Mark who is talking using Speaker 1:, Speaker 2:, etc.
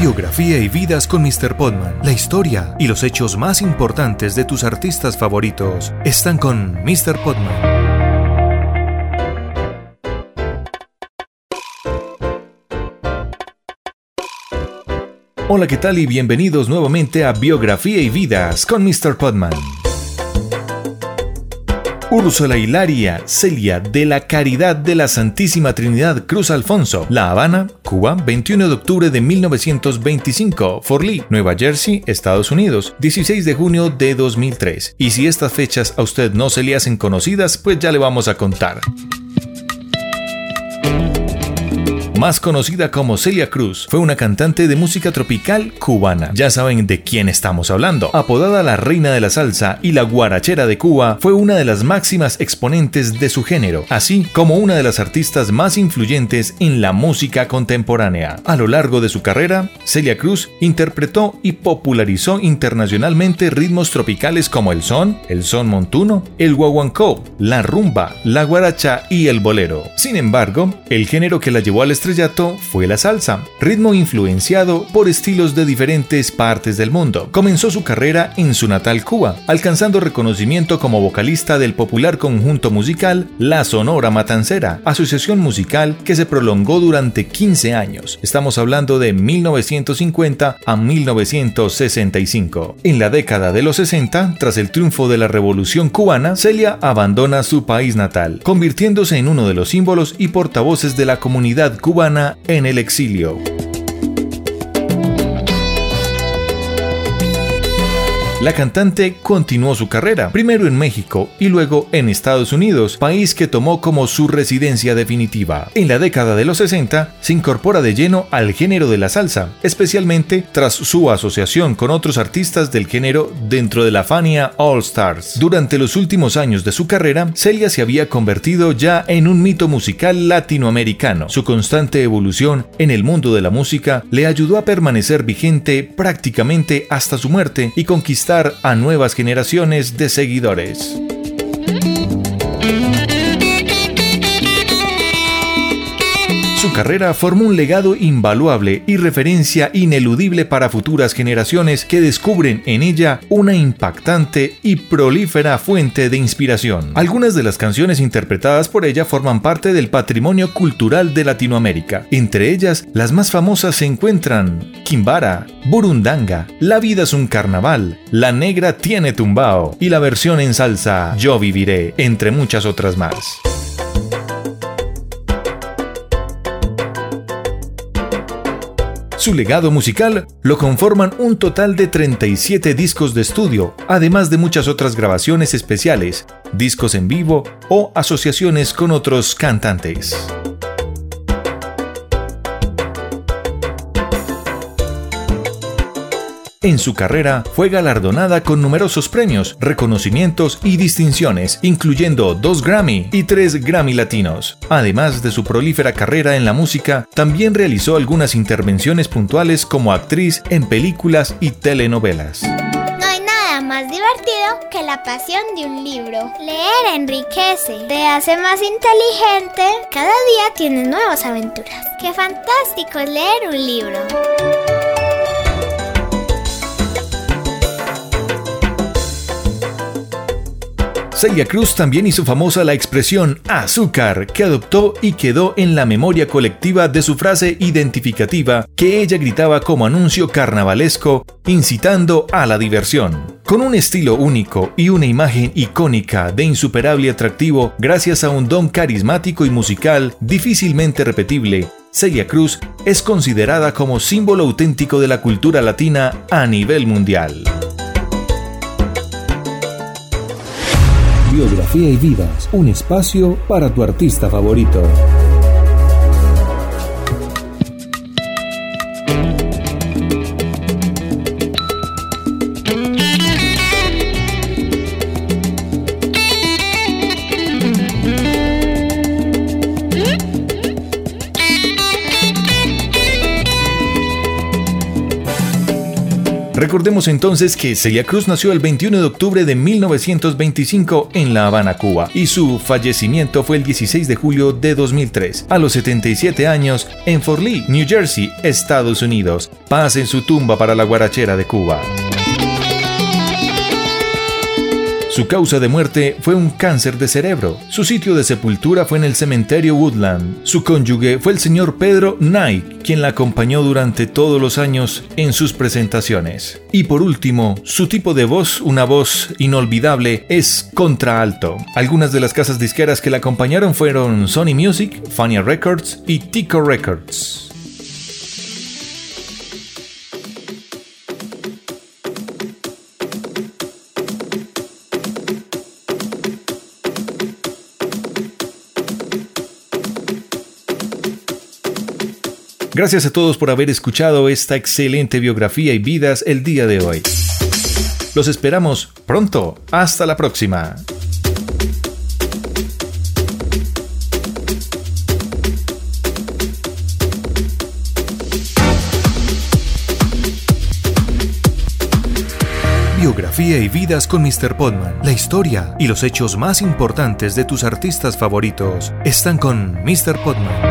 Speaker 1: Biografía y vidas con Mr. Podman. La historia y los hechos más importantes de tus artistas favoritos están con Mr. Podman. Hola, ¿qué tal? Y bienvenidos nuevamente a Biografía y Vidas con Mr. Podman. Úrsula Hilaria Celia de la Caridad de la Santísima Trinidad Cruz Alfonso, La Habana, Cuba, 21 de octubre de 1925, Fort Lee, Nueva Jersey, Estados Unidos, 16 de junio de 2003. Y si estas fechas a usted no se le hacen conocidas, pues ya le vamos a contar más conocida como Celia Cruz, fue una cantante de música tropical cubana. Ya saben de quién estamos hablando. Apodada la reina de la salsa y la guarachera de Cuba, fue una de las máximas exponentes de su género, así como una de las artistas más influyentes en la música contemporánea. A lo largo de su carrera, Celia Cruz interpretó y popularizó internacionalmente ritmos tropicales como el son, el son montuno, el guaguancó, la rumba, la guaracha y el bolero. Sin embargo, el género que la llevó al estrellato fue la salsa, ritmo influenciado por estilos de diferentes partes del mundo. Comenzó su carrera en su natal Cuba, alcanzando reconocimiento como vocalista del popular conjunto musical La Sonora Matancera, asociación musical que se prolongó durante 15 años. Estamos hablando de 1950 a 1965. En la década de los 60, tras el triunfo de la Revolución cubana, Celia abandona su país natal, convirtiéndose en uno de los símbolos y portavoces de la comunidad cubana en el exilio. La cantante continuó su carrera, primero en México y luego en Estados Unidos, país que tomó como su residencia definitiva. En la década de los 60 se incorpora de lleno al género de la salsa, especialmente tras su asociación con otros artistas del género dentro de la Fania All Stars. Durante los últimos años de su carrera, Celia se había convertido ya en un mito musical latinoamericano. Su constante evolución en el mundo de la música le ayudó a permanecer vigente prácticamente hasta su muerte y conquistar a nuevas generaciones de seguidores. Su carrera formó un legado invaluable y referencia ineludible para futuras generaciones que descubren en ella una impactante y prolífera fuente de inspiración. Algunas de las canciones interpretadas por ella forman parte del patrimonio cultural de Latinoamérica. Entre ellas, las más famosas se encuentran Kimbara, Burundanga, La vida es un carnaval, La negra tiene tumbao y la versión en salsa Yo viviré, entre muchas otras más. Su legado musical lo conforman un total de 37 discos de estudio, además de muchas otras grabaciones especiales, discos en vivo o asociaciones con otros cantantes. En su carrera fue galardonada con numerosos premios, reconocimientos y distinciones, incluyendo dos Grammy y tres Grammy Latinos. Además de su prolífera carrera en la música, también realizó algunas intervenciones puntuales como actriz en películas y telenovelas
Speaker 2: No hay nada más divertido que la pasión de un libro. Leer enriquece, te hace más inteligente, cada día tienes nuevas aventuras. Qué fantástico leer un libro.
Speaker 1: Celia Cruz también hizo famosa la expresión azúcar, que adoptó y quedó en la memoria colectiva de su frase identificativa que ella gritaba como anuncio carnavalesco, incitando a la diversión. Con un estilo único y una imagen icónica de insuperable atractivo gracias a un don carismático y musical difícilmente repetible, Celia Cruz es considerada como símbolo auténtico de la cultura latina a nivel mundial.
Speaker 3: Biografía y vidas, un espacio para tu artista favorito.
Speaker 1: Recordemos entonces que Celia Cruz nació el 21 de octubre de 1925 en La Habana, Cuba, y su fallecimiento fue el 16 de julio de 2003, a los 77 años, en Fort Lee, New Jersey, Estados Unidos. Paz en su tumba para la guarachera de Cuba. Su causa de muerte fue un cáncer de cerebro. Su sitio de sepultura fue en el cementerio Woodland. Su cónyuge fue el señor Pedro Knight, quien la acompañó durante todos los años en sus presentaciones. Y por último, su tipo de voz, una voz inolvidable, es contraalto. Algunas de las casas disqueras que la acompañaron fueron Sony Music, Fania Records y Tico Records. Gracias a todos por haber escuchado esta excelente biografía y vidas el día de hoy. Los esperamos pronto. Hasta la próxima. Biografía y vidas con Mr. Podman. La historia y los hechos más importantes de tus artistas favoritos están con Mr. Podman.